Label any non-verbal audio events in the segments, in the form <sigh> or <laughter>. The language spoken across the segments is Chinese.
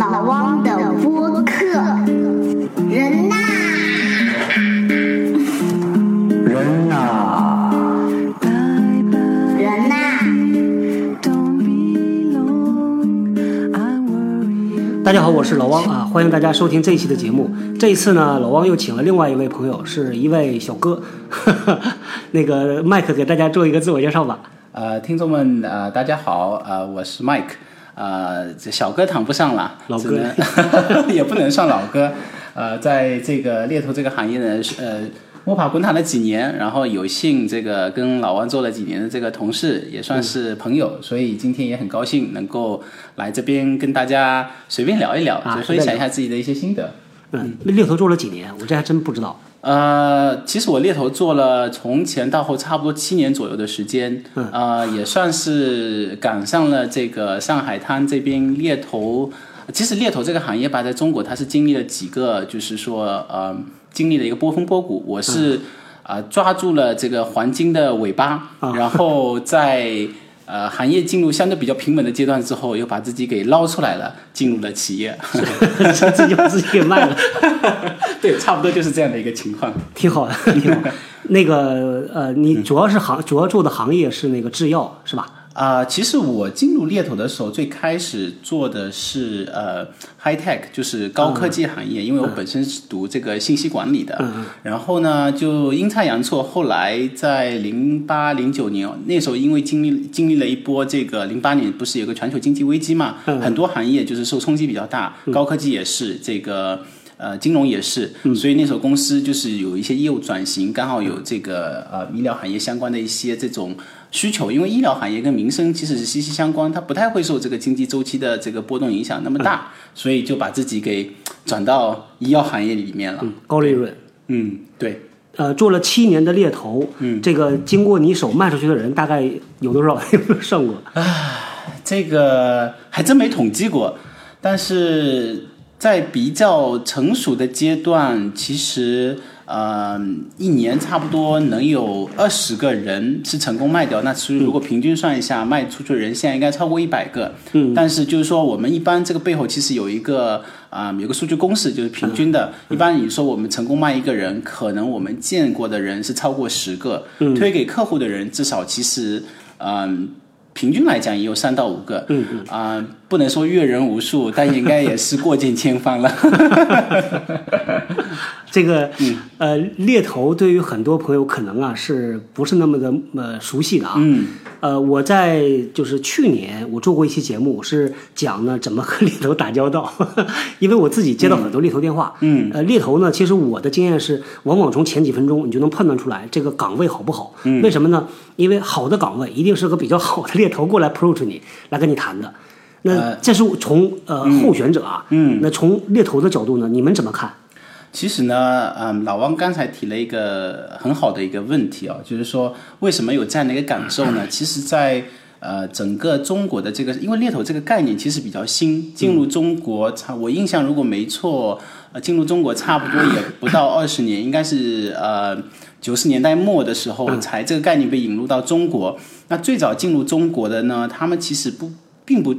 老汪的播客，人呐，人呐，人呐，大家好，我是老汪啊，欢迎大家收听这一期的节目。这一次呢，老汪又请了另外一位朋友，是一位小哥。<laughs> 那个麦克给大家做一个自我介绍吧。呃，听众们，呃，大家好，呃，我是 Mike，呃，这小哥谈不上了，老哥只能 <laughs> 也不能算老哥，呃，在这个猎头这个行业呢，是呃，摸爬滚打了几年，然后有幸这个跟老王做了几年的这个同事，也算是朋友，所以今天也很高兴能够来这边跟大家随便聊一聊，啊就分享一下自己的一些心得。嗯，猎头做了几年？我这还真不知道。呃，其实我猎头做了从前到后差不多七年左右的时间，呃，也算是赶上了这个上海滩这边猎头。其实猎头这个行业吧，在中国它是经历了几个，就是说呃，经历了一个波峰波谷。我是啊、抓住了这个黄金的尾巴，然后在。呃，行业进入相对比较平稳的阶段之后，又把自己给捞出来了，进入了企业。自己把自己给卖了，<laughs> <laughs> 对，差不多就是这样的一个情况。<laughs> 挺好的，挺好。那个呃，你主要是行，主要做的行业是那个制药，是吧？啊、其实我进入猎头的时候，最开始做的是呃 high tech，就是高科技行业，因为我本身是读这个信息管理的。然后呢，就阴差阳错，后来在零八零九年那时候，因为经历经历了一波这个零八年不是有个全球经济危机嘛，很多行业就是受冲击比较大，高科技也是这个。呃，金融也是，所以那时候公司就是有一些业务转型，刚好有这个呃医疗行业相关的一些这种需求，因为医疗行业跟民生其实是息息相关，它不太会受这个经济周期的这个波动影响那么大，所以就把自己给转到医药行业里面了。嗯，高利润。嗯，对，呃，做了七年的猎头，嗯，这个经过你手卖出去的人大概有多少？<laughs> 有没有算过？这个还真没统计过，但是在比较成熟的阶段，其实呃一年差不多能有二十个人是成功卖掉。那其实如果平均算一下，卖出去的人现在应该超过一百个。嗯，但是就是说，我们一般这个背后其实有一个啊、有个数据公式，就是平均的。一般你说我们成功卖一个人，可能我们见过的人是超过十个，推给客户的人至少其实嗯。平均来讲也有三到五个，嗯啊、不能说阅人无数，但应该也是过尽千帆了。<laughs> 这个、呃，猎头对于很多朋友可能啊是不是那么的呃熟悉的啊？嗯，呃，我在就是去年我做过一期节目，是讲呢怎么和猎头打交道，<laughs> 因为我自己接到很多猎头电话。嗯，呃，猎头呢，其实我的经验是，往往从前几分钟你就能判断出来这个岗位好不好。嗯，为什么呢？因为好的岗位一定是个比较好的猎头过来 approach 你，来跟你谈的。那这是从呃候选者啊，嗯，那从猎头的角度呢，你们怎么看？其实呢，嗯，老汪刚才提了一个很好的一个问题啊，就是说为什么有这样的一个感受呢？<laughs> 其实在，呃整个中国的这个，因为猎头这个概念其实比较新，进入中国差，我印象如果没错，呃，进入中国差不多也不到 <laughs> 二十年，应该是呃九十年代末的时候才这个概念被引入到中国。那最早进入中国的呢，他们其实不并不。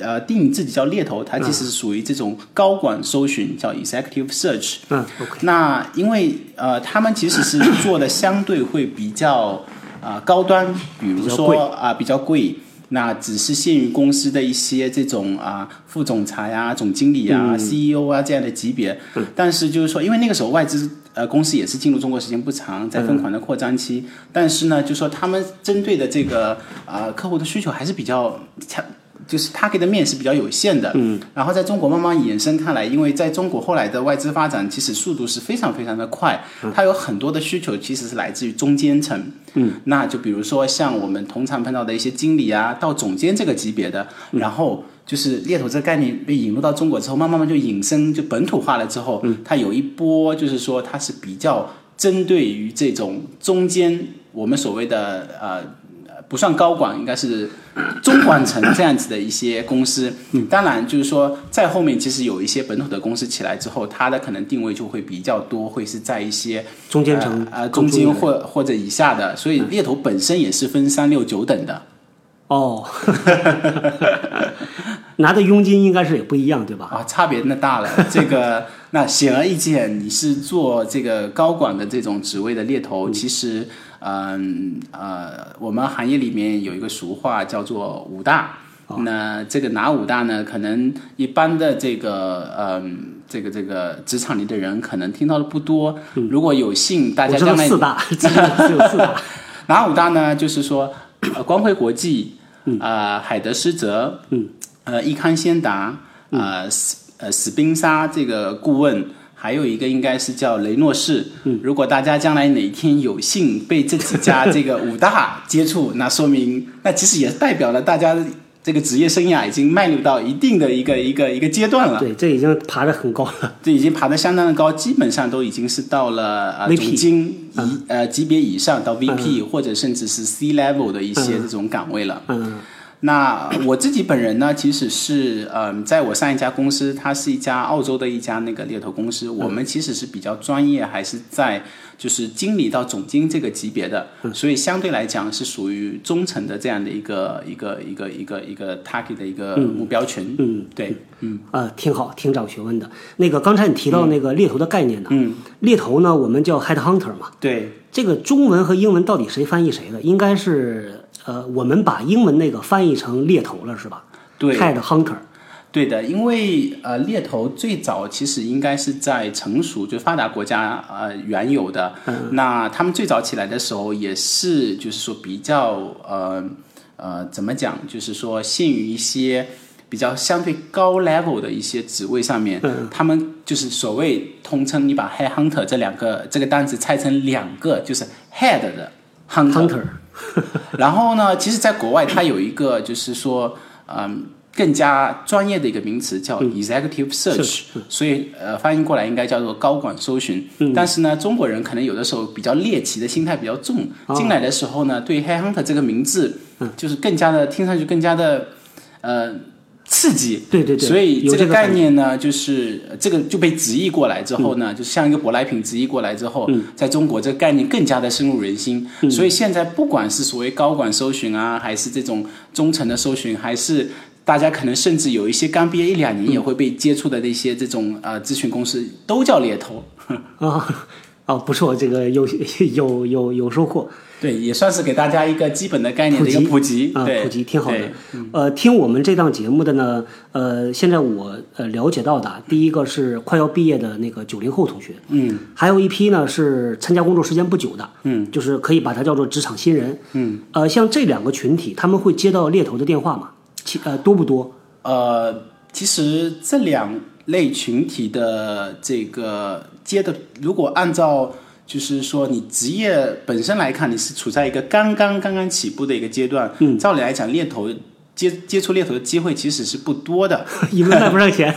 呃，定义自己叫猎头，它其实是属于这种高管搜寻，叫 executive search。嗯，OK，那因为呃，他们其实是做的相对会比较啊、高端，比如说啊、比较贵。那只是限于公司的一些这种啊副总裁啊、总经理啊、CEO 啊这样的级别，但是就是说，因为那个时候外资呃公司也是进入中国时间不长，在疯狂的扩张期，但是呢，就说他们针对的这个啊、客户的需求还是比较强。就是他给的面是比较有限的，嗯，然后在中国慢慢衍生开来，因为在中国后来的外资发展其实速度是非常非常的快，它有很多的需求其实是来自于中间层，嗯，那就比如说像我们通常碰到的一些经理啊，到总监这个级别的，然后就是猎头这个概念被引入到中国之后，慢慢慢就引申就本土化了之后，它有一波就是说它是比较针对于这种中间我们所谓的呃。不算高管，应该是中管层这样子的一些公司。嗯当然，就是说在后面其实有一些本土的公司起来之后，它的可能定位就会比较多，会是在一些中间层呃呃中间或或者以下的。所以猎头本身也是分三六九等的。哦，<laughs> 拿的佣金应该是也不一样，对吧？啊，差别那大了。<laughs> 这个那显而易见，你是做这个高管的这种职位的猎头，其实，嗯呃，我们行业里面有一个俗话叫做五大。那这个哪五大呢？可能一般的这个嗯，这个这个职场里的人可能听到的不多。如果有幸大家将来四大，<laughs> 只有四大。<laughs> 哪五大呢？就是说，光辉国际，啊，海德施哲，嗯，呃，益康先达，呃，史呃史宾莎这个顾问，还有一个应该是叫雷诺士。嗯，如果大家将来哪一天有幸被这几家这个五大接触，那说明那其实也代表了大家。这个职业生涯已经迈入到一定的一个一个一个阶段了。对，这已经爬得很高了。这已经爬得相当的高，基本上都已经是到了呃总经以呃级别以上到 VP 或者甚至是 C level 的一些这种岗位了。嗯。那我自己本人呢，其实是嗯，在我上一家公司，它是一家澳洲的一家那个猎头公司，我们其实是比较专业，还是在就是经理到总经这个级别的，所以相对来讲是属于中层的这样的一个一个一个一个一个 target 的一个目标群。嗯，对，嗯，呃，挺好，挺长学问的。那个刚才你提到那个猎头的概念呢？嗯，猎头呢，我们叫 head hunter 嘛。对，这个中文和英文到底谁翻译谁的？应该是。呃，我们把英文那个翻译成猎头了，是吧？对，head hunter。对的，因为呃，猎头最早其实应该是在成熟就发达国家呃原有的。嗯。那他们最早起来的时候，也是就是说比较呃呃怎么讲，就是说限于一些比较相对高 level 的一些职位上面，嗯。他们就是所谓通称，你把 head hunter 这两个这个单词拆成两个，就是 head 的 hunter。<laughs> 然后呢，其实，在国外，它有一个就是说，嗯，更加专业的一个名词叫 executive search，所以呃，翻译过来应该叫做高管搜寻。但是呢，中国人可能有的时候比较猎奇的心态比较重，进来的时候呢，对 head hunter 这个名字，就是更加的听上去更加的呃。刺激，对对对，所以这个概念呢，就是这个就被直译过来之后呢，就像一个舶来品直译过来之后，在中国这个概念更加的深入人心。所以现在不管是所谓高管搜寻啊，还是这种中层的搜寻，还是大家可能甚至有一些刚毕业一两年也会被接触的那些这种呃咨询公司，都叫猎头 <laughs> 啊。哦，不错，这个有有有有收获。对，也算是给大家一个基本的概念的一个普及啊，普及挺好的。嗯、呃，听我们这档节目的呢，呃，现在我呃了解到的，第一个是快要毕业的那个九零后同学，嗯，还有一批呢是参加工作时间不久的，嗯，就是可以把它叫做职场新人，嗯，呃，像这两个群体，他们会接到猎头的电话吗？其呃多不多？呃，其实这两类群体的这个接的，如果按照就是说，你职业本身来看，你是处在一个刚刚刚刚起步的一个阶段。嗯，照理来讲，猎头接接触猎头的机会其实是不多的，<laughs> 因为赚不上钱。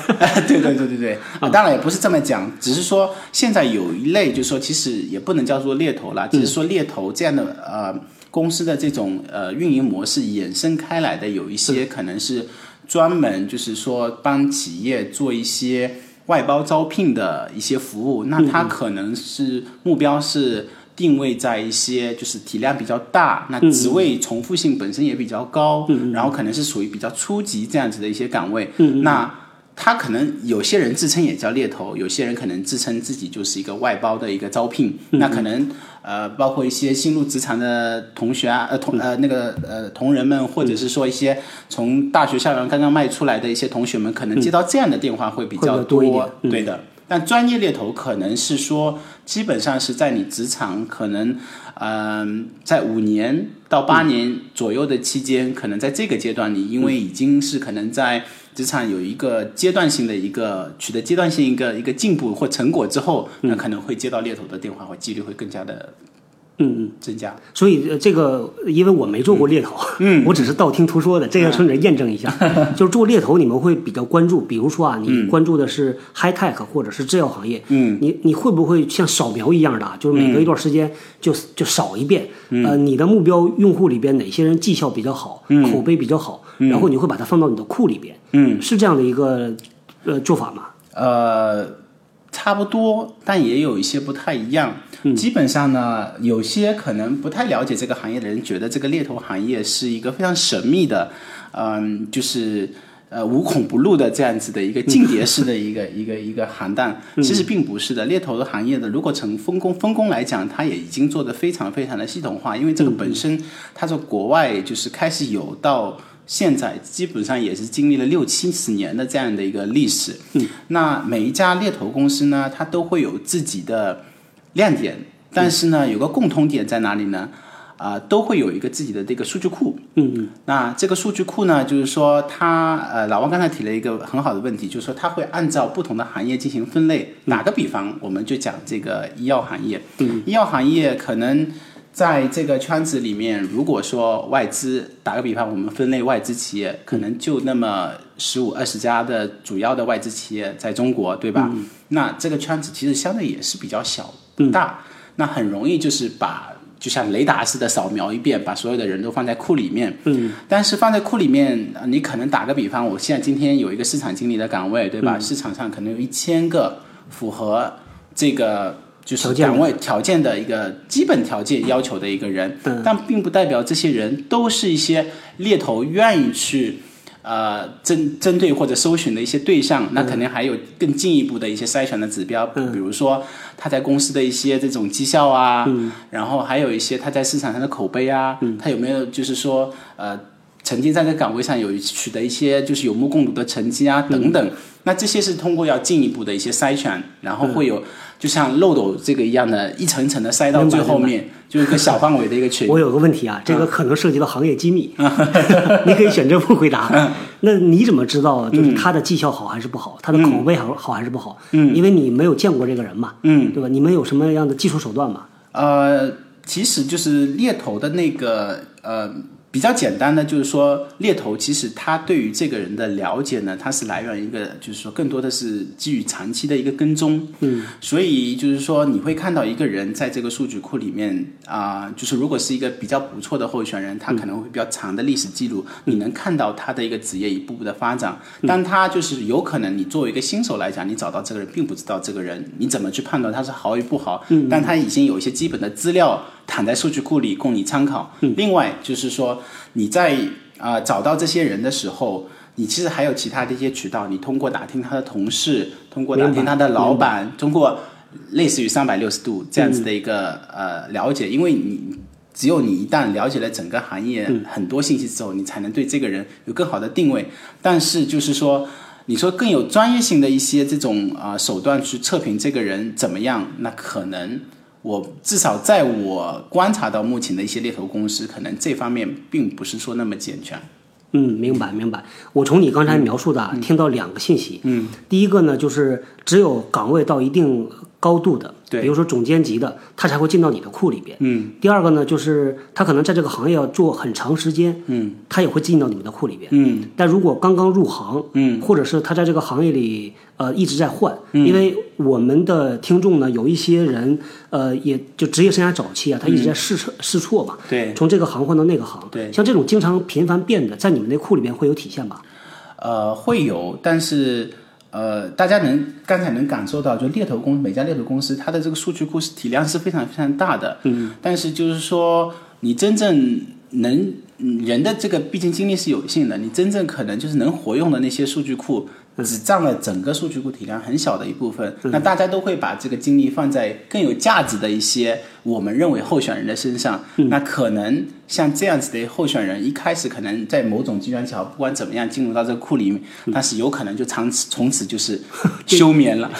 对对对对对，啊，当然也不是这么讲，只是说现在有一类，就是说其实也不能叫做猎头了，只是说猎头这样的呃公司的这种呃运营模式衍生开来的，有一些可能是专门就是说帮企业做一些。外包招聘的一些服务，那它可能是目标是定位在一些就是体量比较大，那职位重复性本身也比较高，然后可能是属于比较初级这样子的一些岗位，那。他可能有些人自称也叫猎头，有些人可能自称自己就是一个外包的一个招聘。那可能呃，包括一些新入职场的同学啊，呃同呃那个呃同仁们，或者是说一些从大学校园刚刚迈出来的一些同学们，可能接到这样的电话会比较多。对的，但专业猎头可能是说，基本上是在你职场可能嗯，在五年到八年左右的期间，可能在这个阶段，你因为已经是可能在。职场有一个阶段性的一个取得阶段性一个一个进步或成果之后，那可能会接到猎头的电话，或几率会更加的。嗯嗯，增加。所以这个，因为我没做过猎头，嗯，我只是道听途说的，这个顺着验证一下。<laughs> 就是做猎头，你们会比较关注，比如说啊，你关注的是 high tech 或者是制药行业，嗯，你你会不会像扫描一样的，就是每隔一段时间就就扫一遍，呃，你的目标用户里边哪些人绩效比较好，口碑比较好，然后你会把它放到你的库里边，嗯，是这样的一个呃做法吗？呃。差不多，但也有一些不太一样。基本上呢，有些可能不太了解这个行业的人，觉得这个猎头行业是一个非常神秘的，嗯，就是呃无孔不入的这样子的一个间谍式的一个 <laughs> 一个一个行当。其实并不是的，猎头的行业的，如果从分工分工来讲，它也已经做得非常非常的系统化，因为这个本身它从国外就是开始有到。现在基本上也是经历了六七十年的这样的一个历史。嗯，那每一家猎头公司呢，它都会有自己的亮点，但是呢，有个共通点在哪里呢？啊、都会有一个自己的这个数据库。嗯嗯那这个数据库呢，就是说它呃，老王刚才提了一个很好的问题，就是说它会按照不同的行业进行分类。打个比方，我们就讲这个医药行业。嗯，医药行业可能在这个圈子里面，如果说外资，打个比方，我们分类外资企业，可能就那么十五二十家的主要的外资企业在中国，对吧？那这个圈子其实相对也是比较小不大，那很容易就是把。就像雷达似的扫描一遍，把所有的人都放在库里面。嗯，但是放在库里面，呃你可能打个比方，我现在今天有一个市场经理的岗位，对吧？市场上可能有一千个符合这个就是岗位条件的一个基本条件要求的一个人，嗯但并不代表这些人都是一些猎头愿意去。呃，针针对或者搜寻的一些对象，那肯定还有更进一步的一些筛选的指标，比如说他在公司的一些这种绩效啊，然后还有一些他在市场上的口碑啊，他有没有就是说呃曾经在这个岗位上有取得一些就是有目共睹的成绩啊等等，那这些是通过要进一步的一些筛选，然后会有、就像漏斗这个一样的一层层的塞到最后面，就是一个小范围的一个群。我有个问题啊，这个可能涉及到行业机密，<laughs> 你可以选择不回答。那你怎么知道就是他的绩效好还是不好，他的口碑好好还是不好？嗯，因为你没有见过这个人嘛，嗯，对吧？你们有什么样的技术手段嘛？呃，其实就是猎头的那个呃比较简单的，就是说猎头其实他对于这个人的了解呢，它是来源于一个就是说更多的是基于长期的一个跟踪，嗯，所以就是说你会看到一个人在这个数据库里面啊、就是如果是一个比较不错的候选人，他可能会比较长的历史记录，你能看到他的一个职业一步步的发展，但他就是有可能你作为一个新手来讲，你找到这个人并不知道这个人你怎么去判断他是好与不好，嗯。但他已经有一些基本的资料躺在数据库里供你参考。另外就是说你在啊、呃找到这些人的时候。你其实还有其他的一些渠道，你通过打听他的同事，通过打听他的老板，通过类似于三百六十度这样子的一个、呃了解，因为你只有你一旦了解了整个行业很多信息之后，你才能对这个人有更好的定位。但是就是说，你说更有专业性的一些这种啊、手段去测评这个人怎么样，那可能我至少在我观察到目前的一些猎头公司，可能这方面并不是说那么健全。嗯，明白明白。我从你刚才描述的、啊听到两个信息。嗯，第一个呢，就是只有岗位到一定高度的，对比如说总监级的，他才会进到你的库里边。嗯第二个呢，就是他可能在这个行业要做很长时间，嗯他也会进到你们的库里边。嗯但如果刚刚入行，嗯，或者是他在这个行业里呃一直在换，因为我们的听众呢有一些人呃也就职业生涯早期啊，他一直在试错、试错嘛，对，从这个行换到那个行，对像这种经常频繁变的，在你们那库里边会有体现吧？呃，会有，但是呃，大家能刚才能感受到，就猎头公每家猎头公司它的这个数据库是体量是非常非常大的，嗯，但是就是说你真正能嗯人的这个毕竟精力是有限的，你真正可能就是能活用的那些数据库。只占了整个数据库体量很小的一部分，那大家都会把这个精力放在更有价值的一些我们认为候选人的身上。那可能像这样子的候选人，一开始可能在某种机缘巧合，不管怎么样进入到这个库里面，但是有可能就从此从此就是休眠了，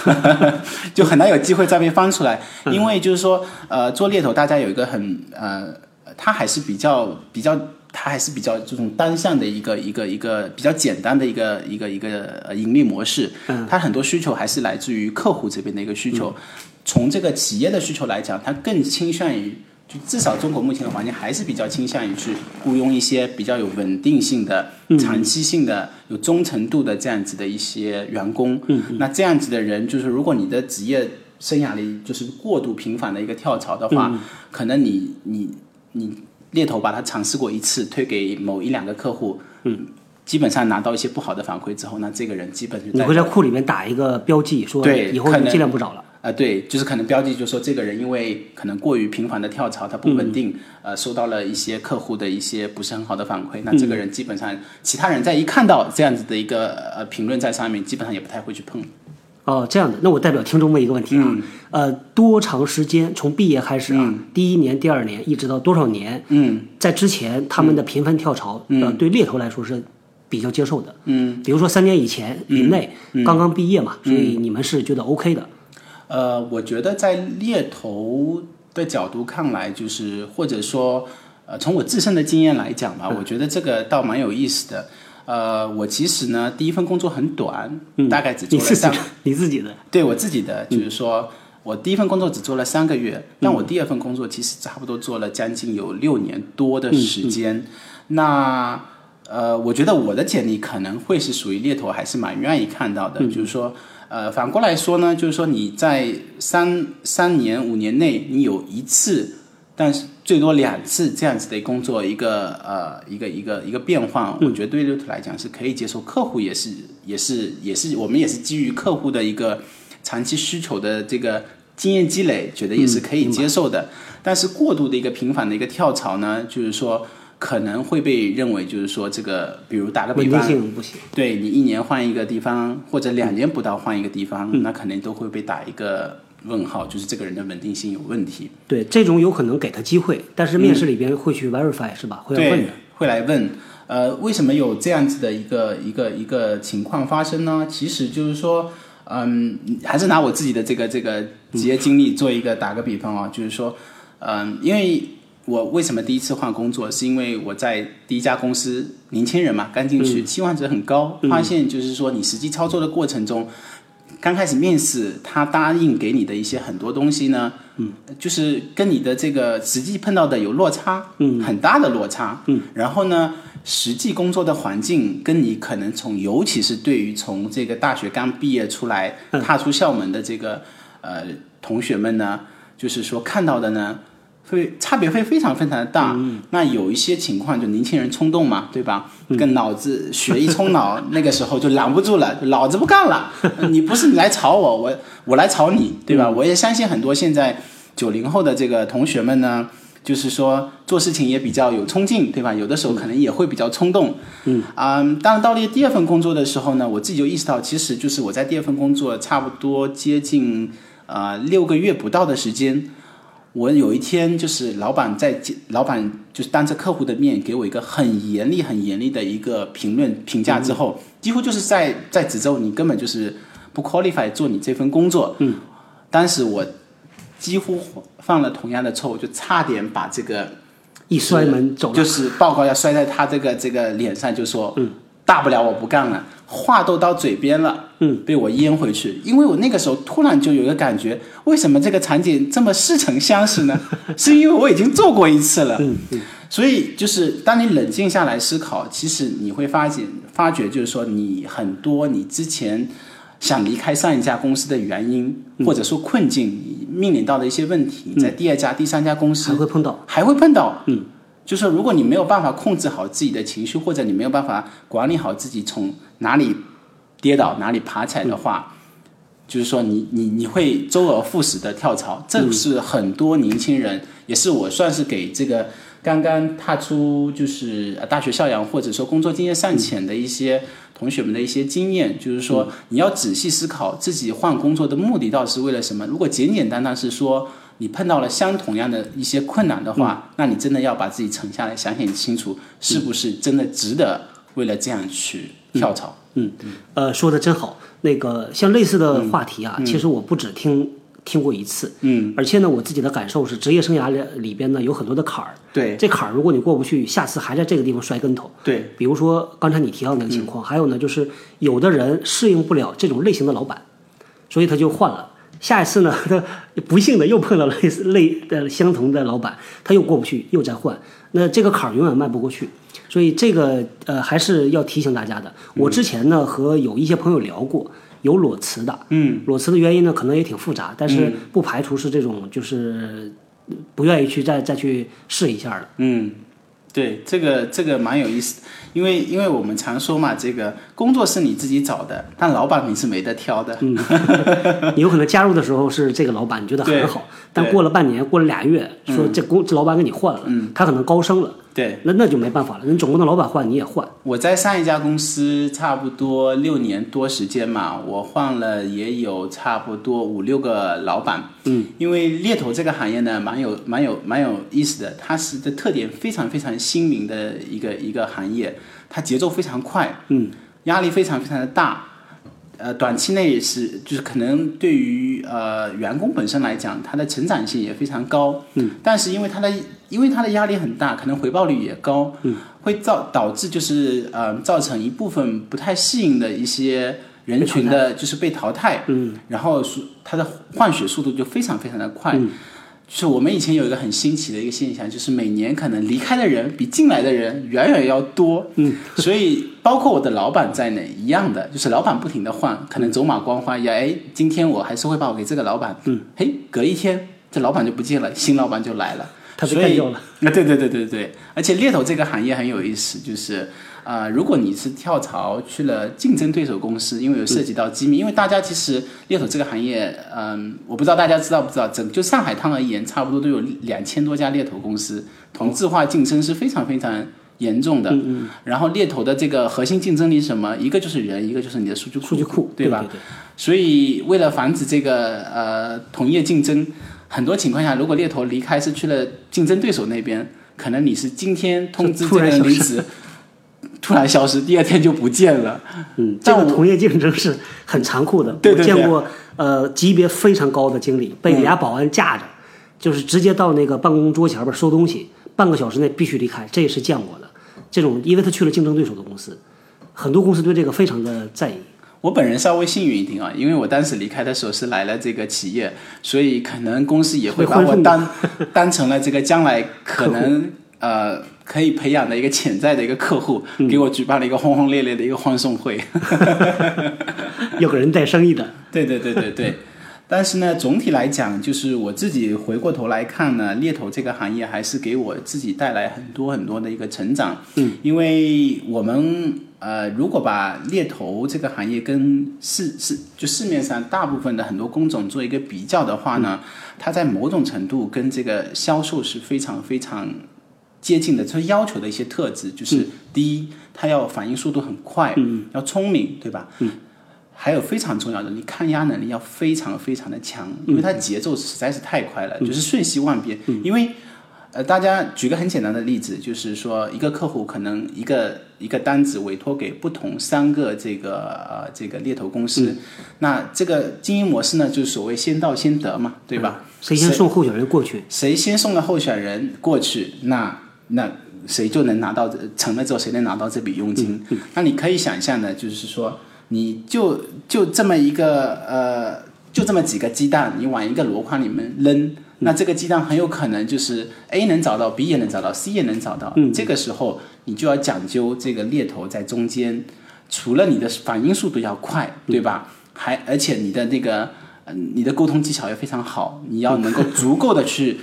就很难有机会再被翻出来。因为就是说，呃，做猎头大家有一个很呃，他还是比较比较。它还是比较这种单向的一个一个一个比较简单的一个一个一个呃盈利模式，嗯。它很多需求还是来自于客户这边的一个需求。从这个企业的需求来讲，它更倾向于，就至少中国目前的环境还是比较倾向于去雇佣一些比较有稳定性的、长期性的、有忠诚度的这样子的一些员工。那这样子的人，就是如果你的职业生涯里就是过度频繁的一个跳槽的话，可能你你你猎头把它尝试过一次，推给某一两个客户，嗯，基本上拿到一些不好的反馈之后，那这个人基本就你会在库里面打一个标记，说对以后就可能尽量不找了。啊、对，就是可能标记就说这个人因为可能过于频繁的跳槽，他不稳定，呃，收到了一些客户的一些不是很好的反馈，那这个人基本上其他人在一看到这样子的一个呃评论在上面，基本上也不太会去碰。哦，这样的，那我代表听众问一个问题啊，嗯呃，多长时间从毕业开始啊，第一年、第二年，一直到多少年？嗯，在之前他们的频繁跳槽，呃，对猎头来说是比较接受的。嗯，比如说三年以前以内、刚刚毕业嘛，所以你们是觉得 OK 的。呃，我觉得在猎头的角度看来，就是或者说，呃，从我自身的经验来讲吧，我觉得这个倒蛮有意思的。呃，我其实呢，第一份工作很短，大概只做了三你自己的，你自己的，对我自己的，就是说、我第一份工作只做了三个月，但我第二份工作其实差不多做了将近有六年多的时间。那呃，我觉得我的简历可能会是属于猎头还是蛮愿意看到的，就是说。呃，反过来说呢，就是说你在三三年五年内，你有一次，但是最多两次这样子的工作一个呃一个一个一个变换，我觉得对猎头来讲是可以接受，客户也是也是也是我们也是基于客户的一个长期需求的这个经验积累，觉得也是可以接受的。但是过度的一个频繁的一个跳槽呢，就是说可能会被认为就是说这个，比如打个比方，性不行。对你一年换一个地方，或者两年不到换一个地方，嗯那可能都会被打一个问号，就是这个人的稳定性有问题。对，这种有可能给他机会，但是面试里边会去 verify、是吧？会要问的。，会来问，呃，为什么有这样子的一个一个一个情况发生呢？其实就是说，嗯，还是拿我自己的这个这个职业经历做一个打个比方啊，就是说，嗯，因为我为什么第一次换工作，是因为我在第一家公司，年轻人嘛，刚进去，期望值很高，发现就是说你实际操作的过程中。刚开始面试，他答应给你的一些很多东西呢，嗯，就是跟你的这个实际碰到的有落差，嗯，很大的落差，嗯，然后呢，实际工作的环境跟你可能从，尤其是对于从这个大学刚毕业出来，踏出校门的这个呃同学们呢，就是说看到的呢，会差别会非常非常的大。那有一些情况，就年轻人冲动嘛，对吧？跟脑子血一冲脑，那个时候就拦不住了，老子不干了！<laughs> 你不是你来吵我，我我来吵你，对吧？我也相信很多现在九零后的这个同学们呢。就是说做事情也比较有冲劲，对吧？有的时候可能也会比较冲动。嗯啊、当然到了第二份工作的时候呢，我自己就意识到，其实就是我在第二份工作差不多接近呃六个月不到的时间，我有一天就是老板在老板就是当着客户的面给我一个很严厉、很严厉的一个评论评价之后，几乎就是在在指责你根本就是不 qualify 做你这份工作。嗯，当时我几乎犯了同样的错误，就差点把这个一摔门走。就是报告要摔在他这个这个脸上，就说，嗯，大不了我不干了，话都到嘴边了，嗯，被我咽回去，因为我那个时候突然就有一个感觉，为什么这个场景这么似曾相识呢？<laughs> 是因为我已经做过一次了，嗯嗯，所以就是当你冷静下来思考，其实你会发现发觉就是说你很多你之前。想离开上一家公司的原因，或者说困境，你面临到的一些问题，在第二家、第三家公司还会碰到，还会碰到，嗯，就说如果你没有办法控制好自己的情绪，或者你没有办法管理好自己从哪里跌倒哪里爬起来的话，就是说你你你会周而复始的跳槽，这是很多年轻人，也是我算是给这个刚刚踏出就是呃大学校园或者说工作经验尚浅的一些同学们的一些经验，就是说你要仔细思考自己换工作的目的到底是为了什么。如果简简单单是说你碰到了相同样的一些困难的话，那你真的要把自己沉下来想想清楚，是不是真的值得为了这样去跳槽。嗯呃，说的真好。那个像类似的话题啊，其实我不止听听过一次，嗯，而且呢，我自己的感受是，职业生涯里里边呢有很多的坎儿，对这坎儿如果你过不去，下次还在这个地方摔跟头。对，比如说刚才你提到那个情况，还有呢，就是有的人适应不了这种类型的老板，所以他就换了。下一次呢，<laughs> 他不幸的又碰到了类似类的相同的老板，他又过不去，又再换，那这个坎儿永远迈不过去。所以这个呃还是要提醒大家的。我之前呢和有一些朋友聊过，有裸辞的，嗯，裸辞的原因呢可能也挺复杂，但是不排除是这种就是不愿意去再再去试一下的。嗯，对，这个这个蛮有意思，因为因为我们常说嘛，这个工作是你自己找的，但老板你是没得挑的。嗯，<laughs> 你有可能加入的时候是这个老板，你觉得很好，但过了半年，过了俩月，说这工这老板给你换了，嗯，他可能高升了，对，那那就没办法了，人总不能老板换你也换。我在上一家公司差不多六年多时间嘛，我换了也有差不多五六个老板。嗯，因为猎头这个行业呢，蛮有蛮有蛮有意思的，它是的特点非常非常新颖的一个一个行业，它节奏非常快，嗯，压力非常非常的大。呃，短期内是就是可能对于呃员工本身来讲，它的成长性也非常高，嗯，但是因为它的因为他的压力很大，可能回报率也高，嗯，会造导致就是呃造成一部分不太适应的一些人群的就是被淘汰，嗯，然后是它的换血速度就非常非常的快，嗯。就是我们以前有一个很新奇的一个现象，就是每年可能离开的人比进来的人远远要多，嗯，所以包括我的老板在内一样的，就是老板不停的换，可能走马观花一样，哎，今天我还是会把我给这个老板，嗯，嘿，隔一天这老板就不见了，新老板就来了，他被所以干掉了。啊，对对对对对，而且猎头这个行业很有意思，就是呃，如果你是跳槽去了竞争对手公司，因为有涉及到机密，因为大家其实猎头这个行业，嗯、我不知道大家知道不知道，整就上海滩而言，差不多都有两千多家猎头公司，同质化竞争是非常非常严重的。嗯嗯，然后猎头的这个核心竞争力是什么？一个就是人，一个就是你的数据库，数据库对吧？对所以为了防止这个呃同业竞争，很多情况下，如果猎头离开是去了竞争对手那边，可能你是今天通知这个突然离职，<laughs> 突然消失，第二天就不见了。嗯，这个同业竞争是很残酷的。对对对我见过呃级别非常高的经理被俩保安架着，就是直接到那个办公桌前边收东西，半个小时内必须离开，这也是见过的。这种因为他去了竞争对手的公司，很多公司对这个非常的在意。我本人稍微幸运一点啊，因为我当时离开的时候是来了这个企业，所以可能公司也会把我当 <laughs> 当成了这个将来可能呃可以培养的一个潜在的一个客户，嗯给我举办了一个轰轰烈烈的一个欢送会。<laughs> 有个人带生意的，对对对对对。但是呢，总体来讲，就是我自己回过头来看呢，猎头这个行业还是给我自己带来很多很多的一个成长。嗯，因为我们呃，如果把猎头这个行业跟市市就市面上大部分的很多工种做一个比较的话呢，它在某种程度跟这个销售是非常非常接近的。它要求的一些特质就是，第一，它要反应速度很快，嗯，要聪明，对吧？嗯。还有非常重要的，你抗压能力要非常非常的强，因为它节奏实在是太快了，就是瞬息万变。因为，呃，大家举个很简单的例子，就是说一个客户可能一个一个单子委托给不同三个这个呃这个猎头公司，那这个经营模式呢，就是所谓先到先得嘛，对吧？谁先送候选人过去？谁先送了候选人过去，那那谁就能拿到这成了之后，谁能拿到这笔佣金？那你可以想象的，就是说，你就就这么一个呃，就这么几个鸡蛋，你往一个箩筐里面扔，那这个鸡蛋很有可能就是 A 能找到，B 也能找到，C 也能找到。这个时候你就要讲究这个猎头在中间，除了你的反应速度要快，对吧？还而且你的那个。呃你的沟通技巧要非常好，你要能够足够的去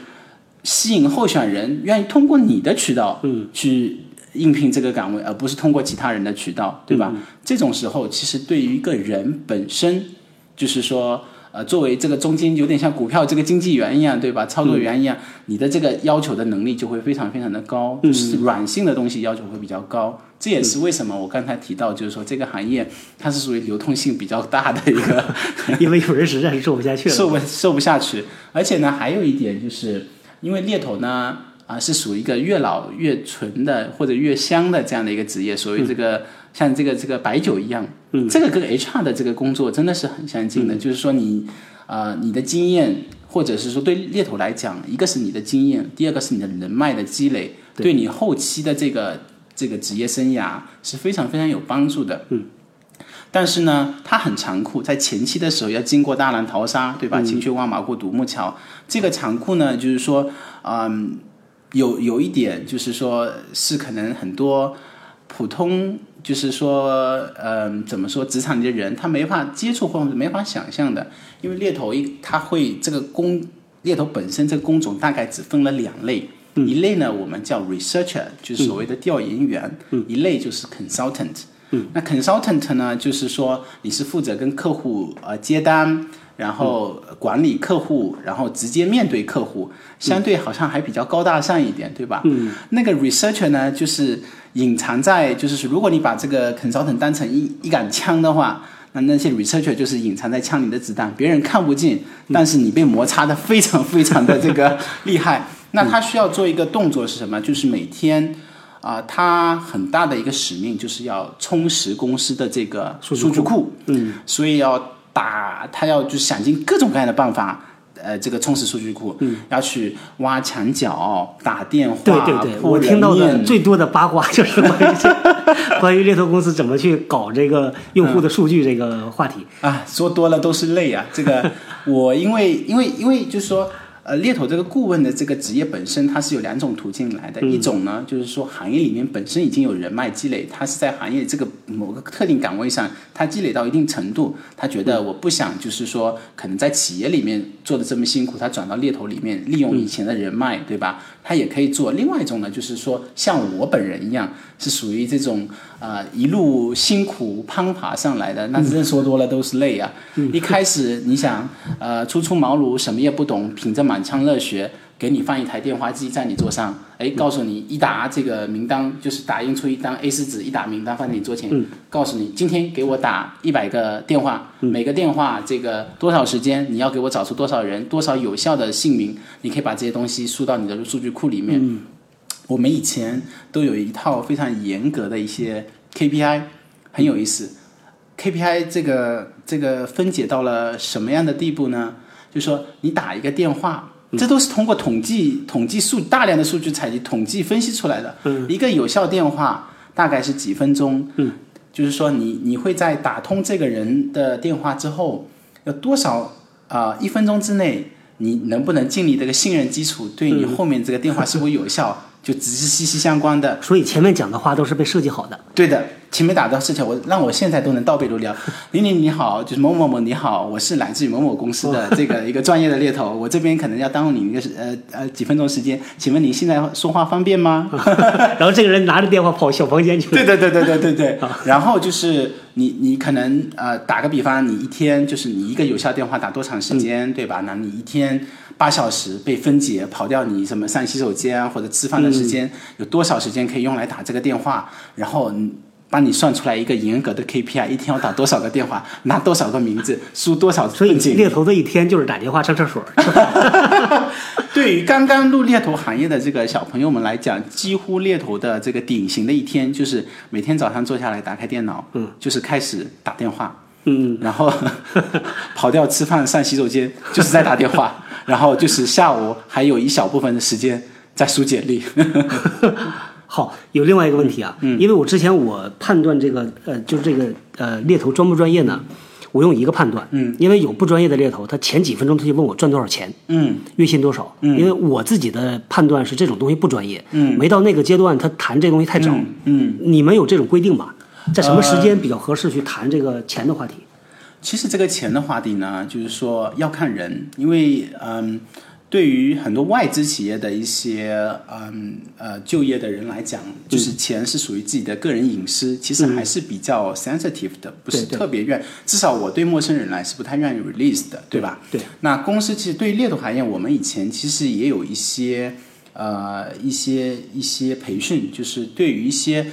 吸引候选人愿意通过你的渠道，嗯，去应聘这个岗位，而不是通过其他人的渠道，对吧？这种时候，其实对于一个人本身，就是说，呃，作为这个中间有点像股票这个经纪员一样，对吧？操作员一样，你的这个要求的能力就会非常非常的高，就是软性的东西要求会比较高。这也是为什么我刚才提到，就是说这个行业它是属于流动性比较大的一个。<laughs> 因为有人实在是做不下去了。<laughs> 受不受不下去。而且呢，还有一点就是，因为猎头呢啊是属于一个越老越纯的或者越香的这样的一个职业，所谓这个、像这个这个白酒一样，嗯，这个跟 HR 的这个工作真的是很相近的，就是说你啊、你的经验。或者是说，对猎头来讲，一个是你的经验，第二个是你的人脉的积累，对对你后期的这个这个职业生涯是非常非常有帮助的。嗯。但是呢，它很残酷，在前期的时候要经过大浪淘沙，对吧？青雀万马过独木桥。这个残酷呢，就是说，嗯，有有一点就是说，是可能很多普通，就是说，嗯，怎么说，职场里的人他没法接触或者没法想象的，因为猎头一他会这个工猎头本身这个工种大概只分了两类，一类呢我们叫 researcher，就是所谓的调研员，一类就是 consultant。那 consultant 呢，就是说你是负责跟客户呃接单，然后管理客户，然后直接面对客户，相对好像还比较高大上一点，对吧？嗯。那个 researcher 呢，就是隐藏在，就是如果你把这个 consultant 当成一一杆枪的话，那那些 researcher 就是隐藏在枪里的子弹，别人看不见，但是你被摩擦的非常非常的这个 <laughs> 厉害。那他需要做一个动作是什么？就是每天。啊，他很大的一个使命就是要充实公司的这个数据库，嗯，所以要打，他要就想尽各种各样的办法，呃，这个充实数据库，嗯，要去挖墙角、打电话，对对对，我听到的最多的八卦就是关于 <laughs> 关于猎头公司怎么去搞这个用户的数据这个话题啊，说多了都是泪啊。这个我因为因为因为就是说。呃，猎头这个顾问的这个职业本身，它是有两种途径来的。一种呢，就是说行业里面本身已经有人脉积累，他是在行业这个某个特定岗位上，他积累到一定程度，他觉得我不想就是说可能在企业里面做的这么辛苦，他转到猎头里面利用以前的人脉，对吧？他也可以做。另外一种呢，就是说像我本人一样，是属于这种啊一路辛苦攀爬上来的。那真说多了都是泪啊！一开始你想呃初出茅庐，什么也不懂，凭着满腔热血，给你放一台电话机在你桌上，哎，告诉你一打这个名单，就是打印出一张 A 四纸，一打名单放在你桌前，告诉你今天给我打一百个电话，每个电话这个多少时间，你要给我找出多少人，多少有效的姓名，你可以把这些东西输到你的数据库里面。我们以前都有一套非常严格的一些 KPI，很有意思。KPI 这个这个分解到了什么样的地步呢？就是说你打一个电话，这都是通过统计、统计数大量的数据采集、统计分析出来的。一个有效电话大概是几分钟？就是说你你会在打通这个人的电话之后，有多少啊？一分钟之内，你能不能建立这个信任基础？对你后面这个电话是否有效？<laughs> 就只是息息相关的，所以前面讲的话都是被设计好的。对的，前面打的事情，我让我现在都能倒背如流。<laughs> 玲玲你好，就是某某某你好，我是来自于某某公司的这个 <laughs> 一个专业的猎头，我这边可能要耽误你一个呃呃几分钟时间，请问你现在说话方便吗？<laughs> 然后这个人拿着电话跑小房间去。对对对对对对对。然后就是你你可能呃打个比方，你一天就是你一个有效电话打多长时间，对吧？那你一天。八小时被分解跑掉，你什么上洗手间啊或者吃饭的时间有多少时间可以用来打这个电话？然后帮你算出来一个严格的 KPI，一天要打多少个电话，拿多少个名字，输多少所以猎头的一天就是打电话上厕所。<laughs> <laughs> 对于刚刚入猎头行业的这个小朋友们来讲，几乎猎头的这个典型的一天就是每天早上坐下来打开电脑，嗯，就是开始打电话，嗯，然后 <laughs> 跑掉吃饭上洗手间，就是在打电话。<laughs> 然后就是下午还有一小部分的时间在输简历。好，有另外一个问题啊，嗯因为我之前我判断这个呃，就是这个呃猎头专不专业呢？我用一个判断，嗯，因为有不专业的猎头，他前几分钟他就问我赚多少钱，嗯，月薪多少，嗯，因为我自己的判断是这种东西不专业，嗯，没到那个阶段，他谈这东西太早，嗯，你们有这种规定吗？在什么时间比较合适去谈这个钱的话题？其实这个钱的话题呢，就是说要看人，因为嗯，对于很多外资企业的一些嗯呃就业的人来讲，就是钱是属于自己的个人隐私，其实还是比较 sensitive 的，不是特别愿，至少我对陌生人来是不太愿意 release 的，对吧？对。那公司其实对于猎头行业，我们以前其实也有一些呃一些一些培训，就是对于一些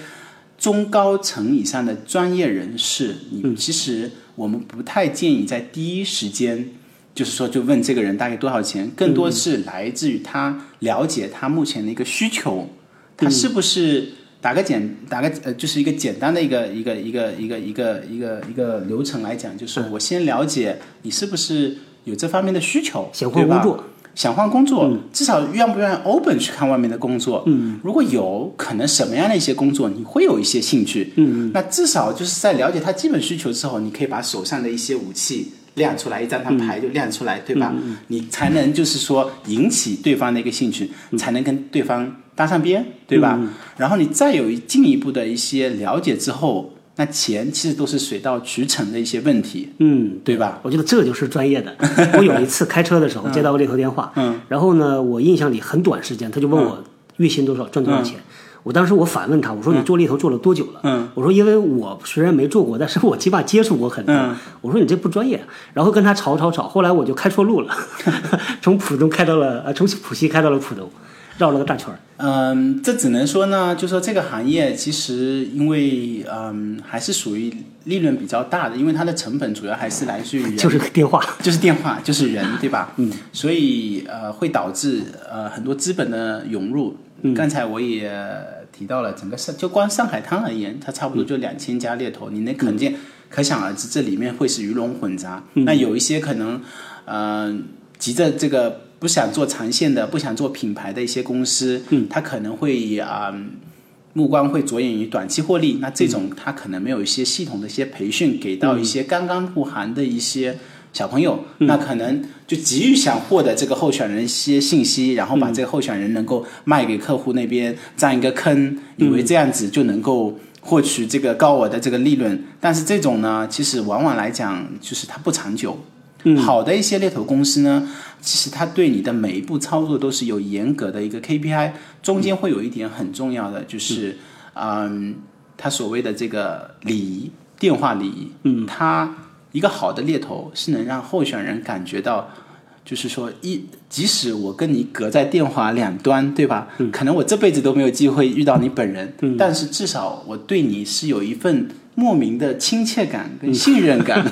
中高层以上的专业人士，你其实。我们不太建议在第一时间，就是说就问这个人大概多少钱，更多是来自于他了解他目前的一个需求，他是不是打个简打个呃，就是一个简单的一个一个一个一个一个一个一个流程来讲，就是我先了解你是不是有这方面的需求，想换工作，想换工作，至少愿不愿意 open 去看外面的工作，嗯，如果有可能什么样的一些工作你会有一些兴趣，嗯，那至少就是在了解他基本需求之后，你可以把手上的一些武器亮出来，一张张牌就亮出来，对吧？你才能就是说引起对方的一个兴趣，才能跟对方搭上边，对吧？然后你再有进一步的一些了解之后，那钱其实都是水到渠成的一些问题，嗯，对吧？我觉得这就是专业的。<laughs> 我有一次开车的时候接到过这头电话，嗯，然后呢，我印象里很短时间，他就问我月薪多少，赚多少钱。我当时我反问他，我说你做猎头做了多久了？嗯，我说因为我虽然没做过，但是我起码接触过很多。嗯我说你这不专业，然后跟他吵吵吵，后来我就开错路了，<laughs> 从浦东开到了呃，从浦西开到了浦东，绕了个大圈儿。嗯，这只能说呢，就说这个行业其实因为嗯还是属于利润比较大的，因为它的成本主要还是来自于人，<laughs> 就是电话，就是电话，就是人，对吧？嗯，所以呃会导致呃很多资本的涌入。嗯刚才我也提到了，整个上就光上海滩而言，它差不多就两千家猎头，你能肯定，可想而知，这里面会是鱼龙混杂。那有一些可能，呃，急着这个不想做长线的，不想做品牌的一些公司，嗯，它可能会啊。目光会着眼于短期获利，那这种他可能没有一些系统的一些培训给到一些刚刚入行的一些小朋友，那可能就急于想获得这个候选人一些信息，然后把这个候选人能够卖给客户那边占一个坑，以为这样子就能够获取这个高额的这个利润，但是这种呢，其实往往来讲就是它不长久。好的一些猎头公司呢，其实它对你的每一步操作都是有严格的一个 KPI，中间会有一点很重要的，就是嗯，它所谓的这个礼仪，电话礼仪，嗯，它一个好的猎头是能让候选人感觉到。就是说，一即使我跟你隔在电话两端，对吧？可能我这辈子都没有机会遇到你本人，但是至少我对你是有一份莫名的亲切感跟信任感。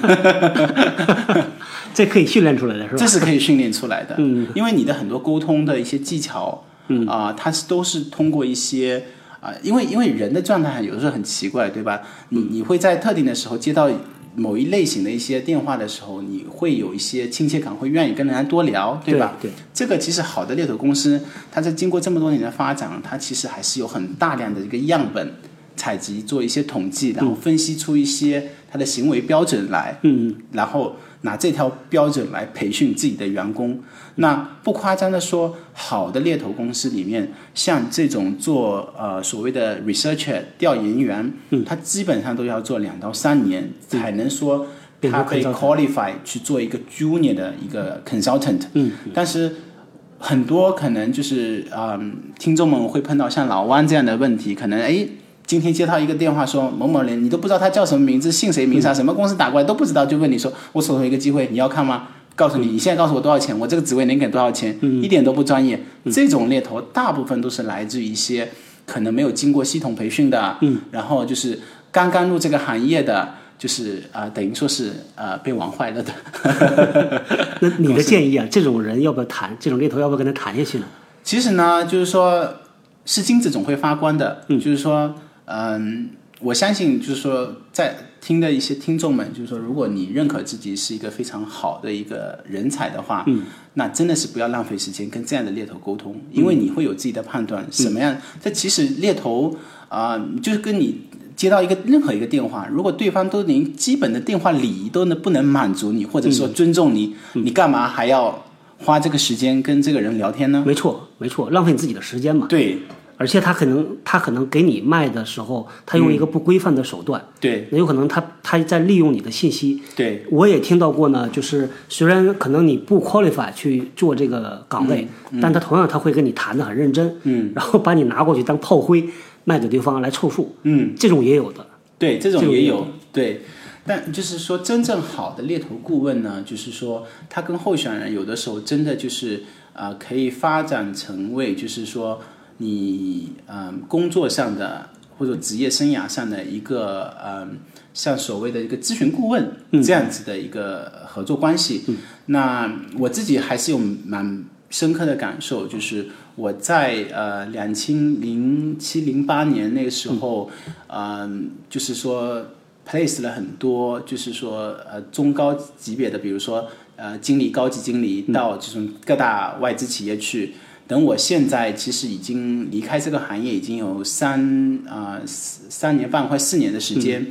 <laughs> 这可以训练出来的是吧？这是可以训练出来的，嗯，因为你的很多沟通的一些技巧，嗯啊，它是都是通过一些啊，因为因为人的状态有的时候很奇怪，对吧？你你会在特定的时候接到某一类型的一些电话的时候，你会有一些亲切感，会愿意跟人家多聊，对吧？对，这个其实好的猎头公司，它在经过这么多年的发展，它其实还是有很大量的一个样本采集，做一些统计，然后分析出一些它的行为标准来，嗯，然后。拿这条标准来培训自己的员工，那不夸张的说，好的猎头公司里面，像这种做呃所谓的 researcher 调研员，嗯，他基本上都要做两到三年，才能说他可以 qualify 去做一个 junior 的一个 consultant，嗯，但是很多可能就是嗯，听众们会碰到像老汪这样的问题，可能哎。今天接到一个电话，说某某人，你都不知道他叫什么名字，姓谁名啥，什么公司打过来都不知道，就问你说，我手头一个机会，你要看吗？告诉你，你现在告诉我多少钱，我这个职位能给多少钱，一点都不专业。这种猎头大部分都是来自于一些可能没有经过系统培训的，然后就是刚刚入这个行业的，就是啊，等于说是呃被玩坏了的。<laughs> 那你的建议啊，这种人要不要谈？这种猎头要不要跟他谈下去呢？其实呢，就是说，是金子总会发光的，就是说。嗯，我相信就是说，在听的一些听众们，就是说，如果你认可自己是一个非常好的一个人才的话，嗯，那真的是不要浪费时间跟这样的猎头沟通，因为你会有自己的判断，什么样？这其实猎头啊，就是跟你接到一个任何一个电话，如果对方都连基本的电话礼仪都能不能满足你，或者说尊重你，你干嘛还要花这个时间跟这个人聊天呢？没错，没错，浪费你自己的时间嘛。对。而且他可能他可能给你卖的时候，他用一个不规范的手段，对，那有可能他他在利用你的信息。对，我也听到过呢，就是虽然可能你不 qualify 去做这个岗位，但他同样他会跟你谈的很认真，嗯，然后把你拿过去当炮灰卖给对方来凑数，嗯，这种也有的，对，这种也有，对。但就是说，真正好的猎头顾问呢，就是说他跟候选人有的时候真的就是啊，可以发展成为就是说。你嗯，工作上的或者职业生涯上的一个嗯，像所谓的一个咨询顾问这样子的一个合作关系。那我自己还是有蛮深刻的感受，就是我在呃两千零七零八年那个时候，嗯，就是说 place 了很多，就是说呃中高级别的，比如说呃经理、高级经理到这种各大外资企业去。等我现在其实已经离开这个行业已经有三啊三年半快四年的时间，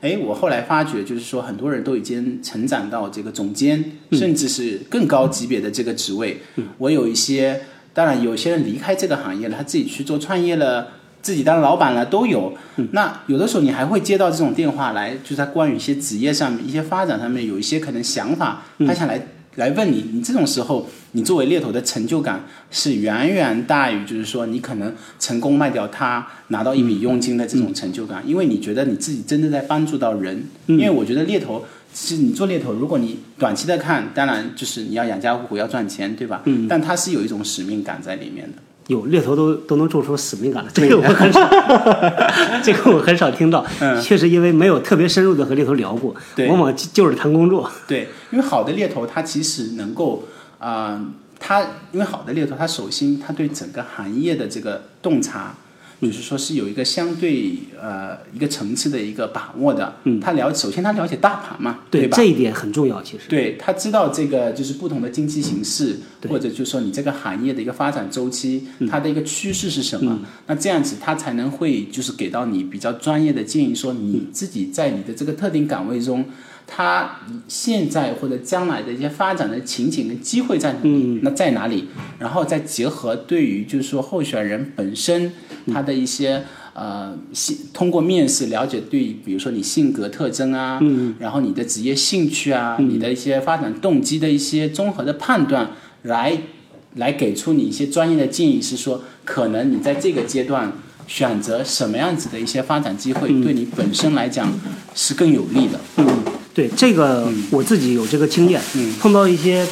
哎，我后来发觉就是说很多人都已经成长到这个总监，甚至是更高级别的这个职位。我有一些，当然有些人离开这个行业了，他自己去做创业了。自己当老板了都有。那有的时候你还会接到这种电话来，就是他关于一些职业上面、一些发展上面有一些可能想法，他想来来问你。你这种时候，你作为猎头的成就感是远远大于，就是说你可能成功卖掉他拿到一笔佣金的这种成就感，因为你觉得你自己真的在帮助到人。因为我觉得猎头。其实你做猎头，如果你短期的看，当然就是你要养家糊口，要赚钱，对吧？嗯。但它是有一种使命感在里面的。有猎头都都能做出使命感来，这个我很少，<laughs> 这个我很少听到。嗯。确实，因为没有特别深入的和猎头聊过，往往就是谈工作。对，因为好的猎头，他其实能够啊，他因为好的猎头，他首先他对整个行业的这个洞察。就是说，是有一个相对呃一个层次的一个把握的。嗯，他了首先他了解大盘嘛，对吧？这一点很重要，其实。对他知道这个就是不同的经济形势，或者就是说你这个行业的一个发展周期，它的一个趋势是什么？那这样子他才能会就是给到你比较专业的建议，说你自己在你的这个特定岗位中。它现在或者将来的一些发展的情景跟机会在哪里？那在哪里？然后再结合对于就是说候选人本身他的一些呃性，通过面试了解对，比如说你性格特征啊，然后你的职业兴趣啊，你的一些发展动机的一些综合的判断，来来给出你一些专业的建议，是说可能你在这个阶段选择什么样子的一些发展机会，对你本身来讲是更有利的。对这个，我自己有这个经验。碰到一些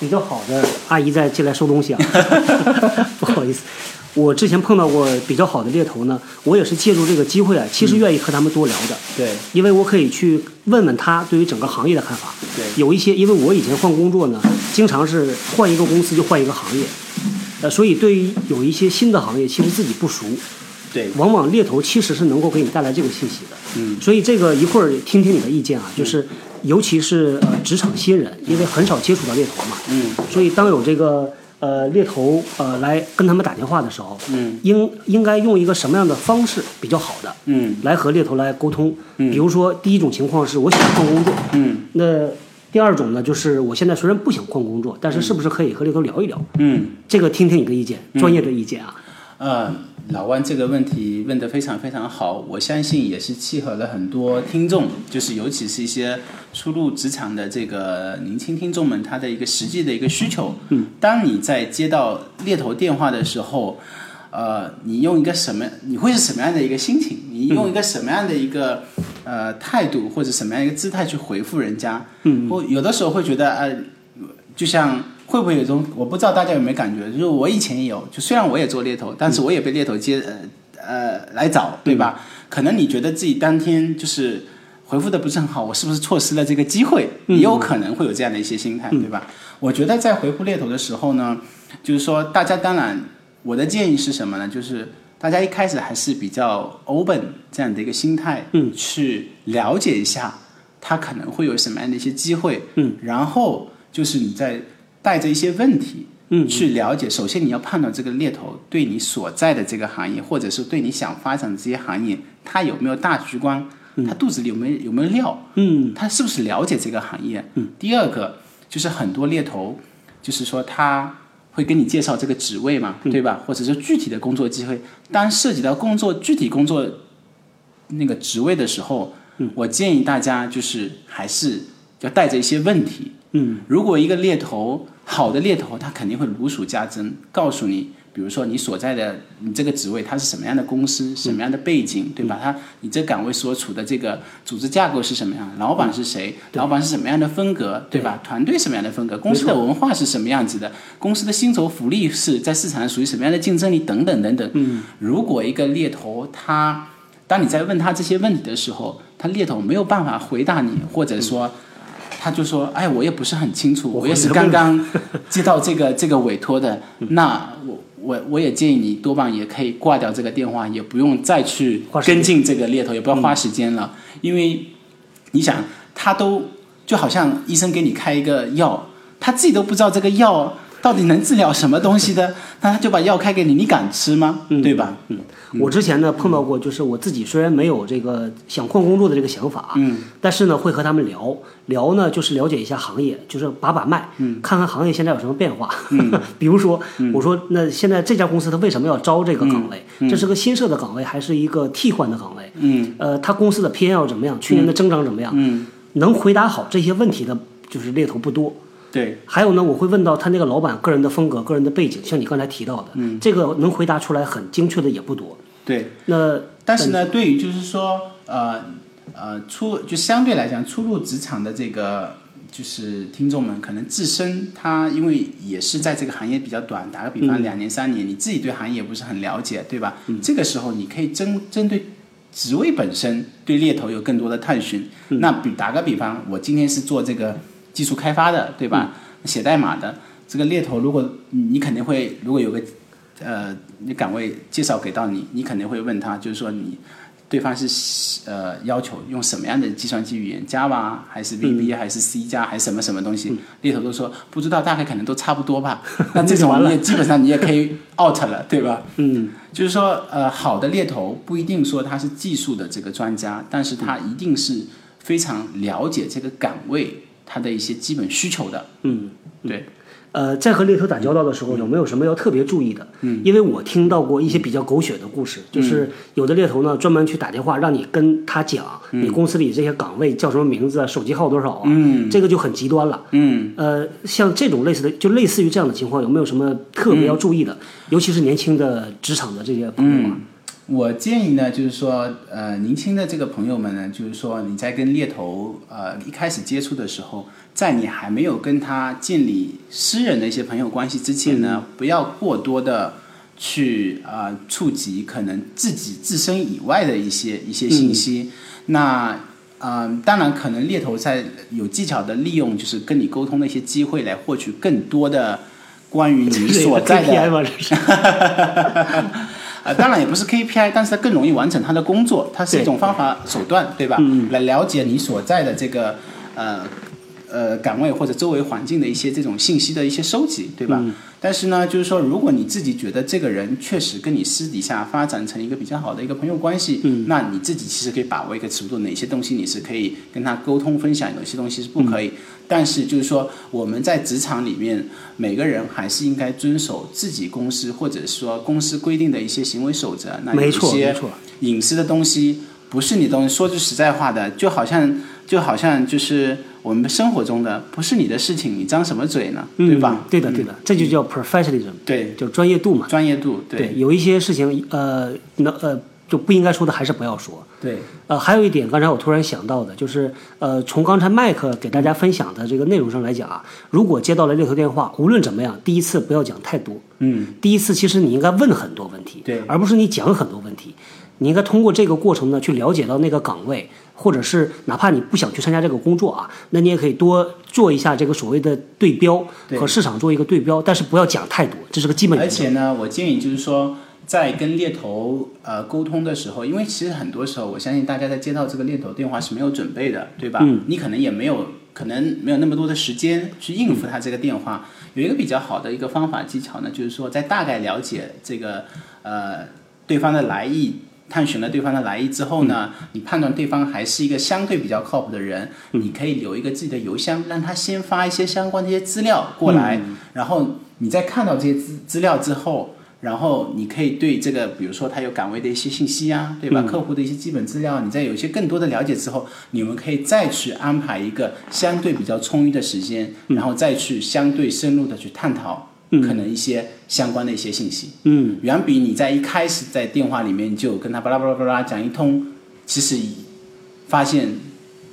比较好的阿姨在进来收东西啊，<laughs> <laughs> 不好意思，我之前碰到过比较好的猎头呢，我也是借助这个机会啊，其实愿意和他们多聊的。对，因为我可以去问问他对于整个行业的看法。对，有一些，因为我以前换工作呢，经常是换一个公司就换一个行业，呃，所以对于有一些新的行业，其实自己不熟。对，往往猎头其实是能够给你带来这个信息的。嗯，所以这个一会儿听听你的意见啊，就是尤其是呃职场新人，因为很少接触到猎头嘛。嗯，所以当有这个呃猎头呃来跟他们打电话的时候，嗯，应应该用一个什么样的方式比较好的？嗯，来和猎头来沟通。嗯，比如说第一种情况是我想换工作。嗯，那第二种呢，就是我现在虽然不想换工作，但是是不是可以和猎头聊一聊？嗯，这个听听你的意见，专业的意见啊。嗯。老万这个问题问得非常非常好，我相信也是契合了很多听众，就是尤其是一些初入职场的这个年轻听众们，他的一个实际的一个需求。嗯，当你在接到猎头电话的时候，呃，你用一个什么？你会是什么样的一个心情？你用一个什么样的一个呃态度或者什么样一个姿态去回复人家？嗯，我有的时候会觉得，呃，就像。会不会有种我不知道大家有没有感觉，就是我以前也有，就虽然我也做猎头，但是我也被猎头接呃呃来找，对吧？可能你觉得自己当天就是回复的不是很好，我是不是错失了这个机会？也有可能会有这样的一些心态，对吧？我觉得在回复猎头的时候呢，就是说大家当然我的建议是什么呢？就是大家一开始还是比较 open 这样的一个心态，嗯，去了解一下他可能会有什么样的一些机会，嗯，然后就是你在。带着一些问题，嗯，去了解。首先，你要判断这个猎头对你所在的这个行业，或者是对你想发展的这些行业，他有没有大局观？他肚子里有没有有没有料？嗯，他是不是了解这个行业？嗯。第二个就是很多猎头，就是说他会跟你介绍这个职位嘛，对吧？或者是具体的工作机会。当涉及到工作具体工作那个职位的时候，我建议大家就是还是要带着一些问题。嗯，如果一个猎头好的猎头，他肯定会如数家珍，告诉你，比如说你所在的你这个职位，它是什么样的公司，什么样的背景，对吧？他你这岗位所处的这个组织架构是什么样？老板是谁？老板是什么样的风格，对吧？团队什么样的风格？公司的文化是什么样子的？公司的薪酬福利是在市场上属于什么样的竞争力？等等等等。嗯，如果一个猎头他，当你在问他这些问题的时候，他猎头没有办法回答你，或者说。他就说：“哎，我也不是很清楚，我也是刚刚接到这个 <laughs> 这个委托的。那我我我也建议你多半也可以挂掉这个电话，也不用再去跟进这个猎头，也不要花时间了。因为你想，他都就好像医生给你开一个药，他自己都不知道这个药到底能治疗什么东西的？那他就把药开给你，你敢吃吗？对吧？嗯，我之前呢碰到过，就是我自己虽然没有这个想换工作的这个想法，嗯，但是呢会和他们聊聊呢，就是了解一下行业，就是把把脉，嗯，看看行业现在有什么变化。嗯，<laughs> 比如说我说那现在这家公司它为什么要招这个岗位？这是个新设的岗位还是一个替换的岗位？嗯，呃，他公司的 P&L 怎么样？去年的增长怎么样？嗯，能回答好这些问题的，就是猎头不多。对，还有呢，我会问到他那个老板个人的风格、个人的背景，像你刚才提到的，嗯，这个能回答出来很精确的也不多。对，那但是呢，对于就是说，呃呃，初就相对来讲初入职场的这个就是听众们，可能自身他因为也是在这个行业比较短，打个比方两年三年，你自己对行业不是很了解，对吧？这个时候你可以针针对职位本身对猎头有更多的探寻。那比打个比方，我今天是做这个。技术开发的，对吧？写代码的这个猎头，如果你肯定会，如果有个呃，你岗位介绍给到你，你肯定会问他，就是说你对方是呃要求用什么样的计算机语言，Java 还是 VB 还是 C 加还是什么什么东西？猎头都说不知道，大概可能都差不多吧。<laughs> 那这种你也基本上你也可以 out 了，对吧？嗯，就是说呃，好的猎头不一定说他是技术的这个专家，但是他一定是非常了解这个岗位。他的一些基本需求的，嗯，对，呃，在和猎头打交道的时候，有没有什么要特别注意的？嗯，因为我听到过一些比较狗血的故事，就是有的猎头呢专门去打电话让你跟他讲，你公司里这些岗位叫什么名字啊，手机号多少啊，嗯，这个就很极端了，嗯，呃，像这种类似的，就类似于这样的情况，有没有什么特别要注意的？尤其是年轻的职场的这些朋友啊。我建议呢，就是说，呃，年轻的这个朋友们呢，就是说你在跟猎头呃一开始接触的时候，在你还没有跟他建立私人的一些朋友关系之前呢，不要过多的去啊触及可能自己自身以外的一些一些信息。那嗯，当然可能猎头在有技巧的利用，就是跟你沟通的一些机会来获取更多的关于你所在的。啊，当然也不是 KPI，但是它更容易完成他的工作，它是一种方法手段，对吧？嗯来了解你所在的这个呃呃岗位或者周围环境的一些这种信息的一些收集，对吧？但是呢，就是说，如果你自己觉得这个人确实跟你私底下发展成一个比较好的一个朋友关系，那你自己其实可以把握一个尺度，哪些东西你是可以跟他沟通分享，有些东西是不可以。但是就是说，我们在职场里面，每个人还是应该遵守自己公司或者说公司规定的一些行为守则。那有些隐私的东西不是你东西。说句实在话的，就好像就好像就是我们生活中的不是你的事情，你张什么嘴呢？对吧？对的，对的，这就叫 professionalism，对，就专业度嘛。专业度，对，有一些事情，呃，那呃。就不应该说的还是不要说。对，呃，还有一点，刚才我突然想到的，就是呃，从刚才麦克给大家分享的这个内容上来讲啊，如果接到了猎头电话，无论怎么样，第一次不要讲太多。嗯。第一次其实你应该问很多问题，对，而不是你讲很多问题。你应该通过这个过程呢，去了解到那个岗位，或者是哪怕你不想去参加这个工作啊，那你也可以多做一下这个所谓的对标和市场做一个对标，但是不要讲太多，这是个基本。而且呢，我建议就是说。在跟猎头呃沟通的时候，因为其实很多时候，我相信大家在接到这个猎头电话是没有准备的，对吧？嗯。你可能也没有，可能没有那么多的时间去应付他这个电话。有一个比较好的一个方法技巧呢，就是说在大概了解这个呃对方的来意，探寻了对方的来意之后呢，你判断对方还是一个相对比较靠谱的人，你可以留一个自己的邮箱，让他先发一些相关的一些资料过来，然后你在看到这些资资料之后。然后你可以对这个，比如说他有岗位的一些信息啊，对吧？客户的一些基本资料，你在有一些更多的了解之后，你们可以再去安排一个相对比较充裕的时间，然后再去相对深入的去探讨可能一些相关的一些信息。嗯，远比你在一开始在电话里面就跟他巴拉巴拉巴拉讲一通，其实发现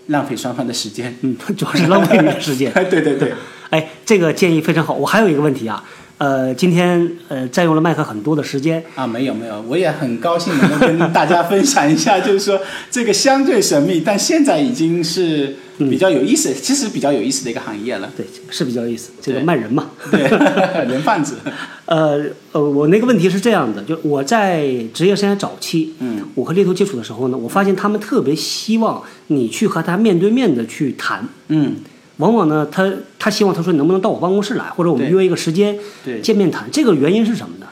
浪费双方的时间。嗯，主要是浪费你的时间。<laughs> 哎，对对对，哎，这个建议非常好。我还有一个问题啊。呃，今天呃占用了麦克很多的时间啊，没有没有，我也很高兴能够跟大家分享一下，就是说这个相对神秘，但现在已经是比较有意思，其实比较有意思的一个行业了。对，是比较有意思，这个卖人嘛，对，<laughs> 人贩子。呃呃，我那个问题是这样的，就我在职业生涯早期，嗯，我和猎头接触的时候呢，我发现他们特别希望你去和他面对面的去谈，嗯。往往呢，他他希望他说你能不能到我办公室来，或者我们约一个时间对见面谈。这个原因是什么呢？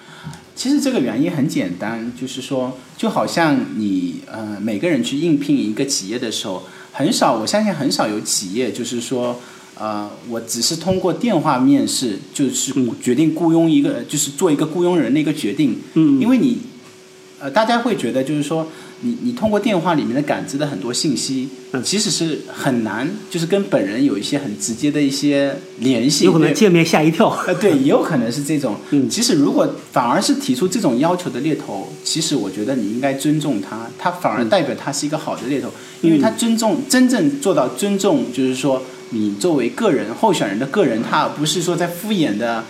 其实这个原因很简单，就是说，就好像你呃每个人去应聘一个企业的时候，很少，我相信很少有企业就是说，呃，我只是通过电话面试，就是决定雇佣一个，就是做一个雇佣人的一个决定。嗯，因为你，呃，大家会觉得就是说，你你通过电话里面的感知的很多信息，嗯其实是很难，就是跟本人有一些很直接的一些联系，对有可能见面吓一跳。呃，对，也有可能是这种。嗯其实如果反而是提出这种要求的猎头，其实我觉得你应该尊重他，他反而代表他是一个好的猎头，因为他尊重真正做到尊重，就是说你作为个人候选人的个人，他而不是说在敷衍的。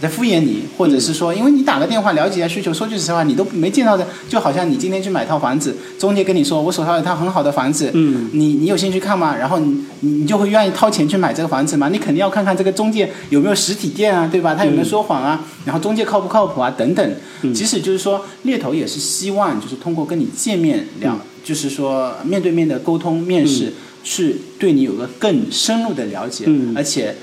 在敷衍你，或者是说，因为你打个电话了解一下需求，说句实话，你都没见到的，就好像你今天去买套房子，中介跟你说我手上有套很好的房子，嗯，你你有兴趣看吗？然后你你你就会愿意掏钱去买这个房子吗？你肯定要看看这个中介有没有实体店啊，对吧？他有没有说谎啊？然后中介靠不靠谱啊？等等。即使就是说猎头也是希望就是通过跟你见面聊，就是说面对面的沟通面试，去对你有个更深入的了解，嗯而且他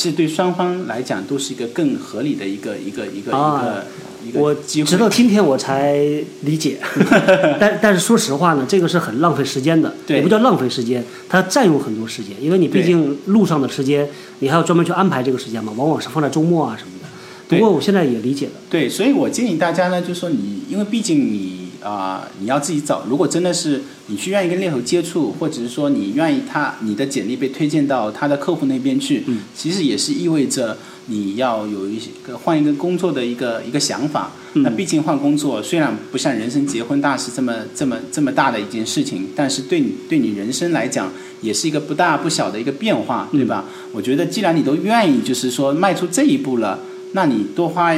其实对双方来讲都是一个更合理的一个一个一个、啊一个一我个机会。直到今天我才理解，<laughs> 但但是说实话呢，这个是很浪费时间的，对也不叫浪费时间，它占用很多时间，因为你毕竟路上的时间，你还要专门去安排这个时间嘛，往往是放在周末啊什么的。不过我现在也理解了，对，所以我建议大家呢，就是说你，因为毕竟你啊、你要自己找。如果真的是你去愿意跟猎头接触，或者是说你愿意他你的简历被推荐到他的客户那边去，嗯其实也是意味着你要有一个换一个工作的一个一个想法。嗯那毕竟换工作虽然不像人生结婚大事这么这么这么大的一件事情，但是对你对你人生来讲，也是一个不大不小的一个变化，对吧？我觉得既然你都愿意，就是说迈出这一步了，那你多花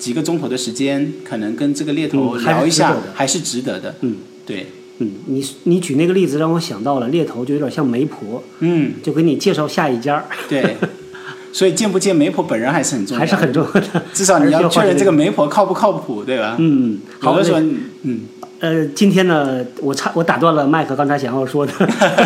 几个钟头的时间，可能跟这个猎头聊一下，还是值得的。嗯，对，嗯，你你举那个例子让我想到了猎头，就有点像媒婆，嗯，就给你介绍下一家儿，对。所以见不见媒婆本人还是很重要，还是很重要的。至少你要确认这个媒婆靠不靠谱，对吧？嗯，好的嗯，呃，今天呢，我插我打断了麦克刚才想要说的，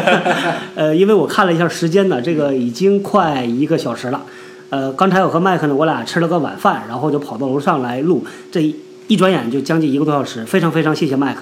<laughs> 呃，因为我看了一下时间呢，这个已经快一个小时了。呃，刚才我和麦克呢，我俩吃了个晚饭，然后就跑到楼上来录，这一一转眼就将近一个多小时，非常非常谢谢麦克。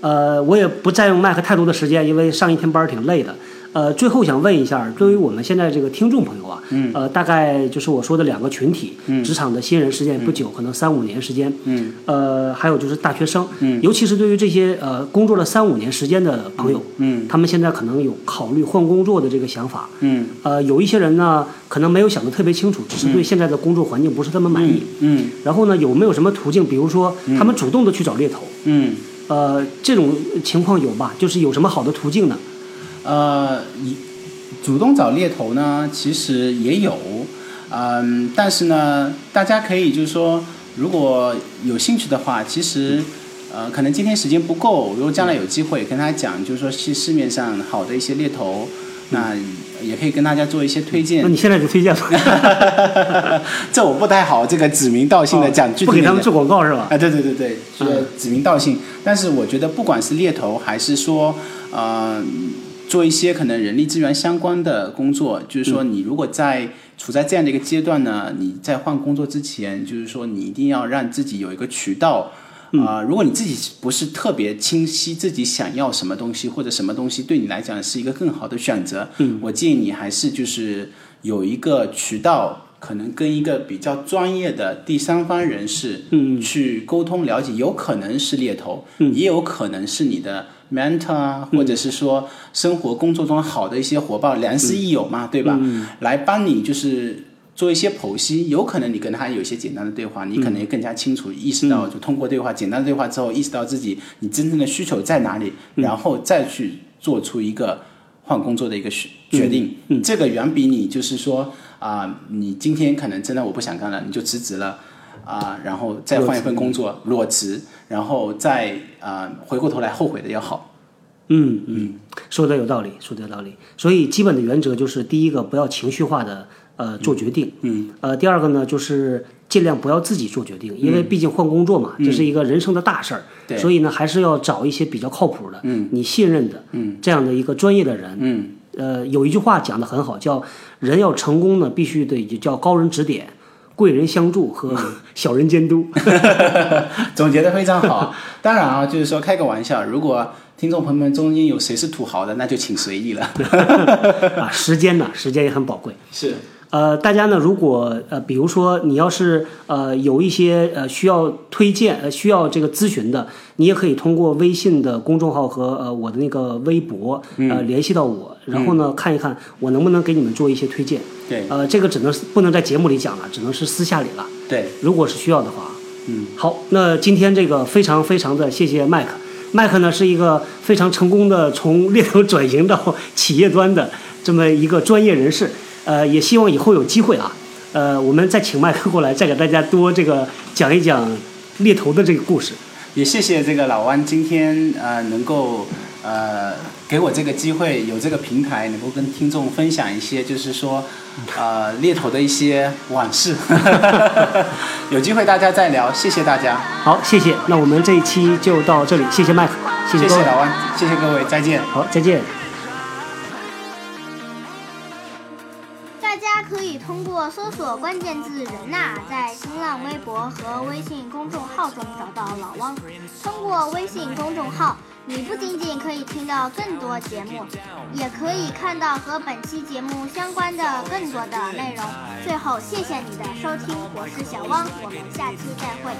呃，我也不占用麦克太多的时间，因为上一天班挺累的。呃，最后想问一下，对于我们现在这个听众朋友啊，嗯。呃，大概就是我说的两个群体，嗯。职场的新人时间也不久，可能三五年时间，嗯。呃，还有就是大学生，嗯。尤其是对于这些呃工作了三五年时间的朋友，嗯。他们现在可能有考虑换工作的这个想法。嗯。呃，有一些人呢，可能没有想得特别清楚，只是对现在的工作环境不是那么满意。嗯。然后呢，有没有什么途径？比如说，他们主动的去找猎头，嗯，呃，这种情况有吧？就是有什么好的途径呢？呃，你主动找猎头呢，其实也有，嗯，但是呢，大家可以就是说，如果有兴趣的话，其实。呃，可能今天时间不够，如果将来有机会跟大家讲，就是说去市面上好的一些猎头，那也可以跟大家做一些推荐那。你现在就推荐吧，<laughs> 这我不太好，这个指名道姓的讲具体那个不给他们做广告是吧？啊，对对对对，是嗯指名道姓。但是我觉得，不管是猎头还是说，呃，做一些可能人力资源相关的工作，就是说，你如果在处在这样的一个阶段呢，你在换工作之前，就是说，你一定要让自己有一个渠道。啊、如果你自己不是特别清晰自己想要什么东西，或者什么东西对你来讲是一个更好的选择，嗯，我建议你还是就是有一个渠道，可能跟一个比较专业的第三方人士，嗯，去沟通了解，有可能是猎头，嗯，也有可能是你的 mentor 啊，或者是说生活工作中好的一些伙伴，良师益友嘛，对吧？来帮你就是。做一些剖析，有可能你跟他有一些简单的对话，你可能也更加清楚意识到，就通过对话、简单的对话之后，意识到自己你真正的需求在哪里，然后再去做出一个换工作的一个决决定。这个远比你就是说啊、你今天可能真的我不想干了，你就辞职了。啊、然后再换一份工作，裸辞，然后再啊、回过头来后悔的要好。嗯嗯，说的有道理，说的有道理。所以基本的原则就是：第一个，不要情绪化的呃做决定；嗯，呃，第二个呢，就是尽量不要自己做决定，因为毕竟换工作嘛，这是一个人生的大事儿。对所以呢，还是要找一些比较靠谱的，嗯，你信任的，嗯，这样的一个专业的人，嗯呃，有一句话讲的很好，叫人要成功呢，必须得叫高人指点、贵人相助和小人监督。<laughs> 总结的非常好。当然啊，就是说开个玩笑，如果听众朋友们中间有谁是土豪的，那就请随意了。<laughs> 啊，时间呢，时间也很宝贵。是。呃，大家呢，如果呃，比如说你要是呃有一些呃需要推荐呃需要这个咨询的，你也可以通过微信的公众号和呃我的那个微博呃联系到我，然后呢看一看我能不能给你们做一些推荐。对。呃，这个只能不能在节目里讲了，只能是私下里了。对。如果是需要的话。嗯。好，那今天这个非常非常的谢谢麦克，麦克呢是一个非常成功的从猎头转型到企业端的这么一个专业人士。呃，也希望以后有机会啊，呃，我们再请麦克过来，再给大家多这个讲一讲猎头的这个故事。也谢谢这个老弯今天呃能够呃给我这个机会，有这个平台能够跟听众分享一些，就是说呃猎头的一些往事。<laughs> 有机会大家再聊，谢谢大家。好，谢谢。那我们这一期就到这里，谢谢麦克，谢谢老汪，谢谢各位，再见。好，再见。大家可以通过搜索关键字“人呐”，在新浪微博和微信公众号中找到老汪。通过微信公众号，你不仅仅可以听到更多节目，也可以看到和本期节目相关的更多的内容。最后，谢谢你的收听，我是小汪，我们下期再会。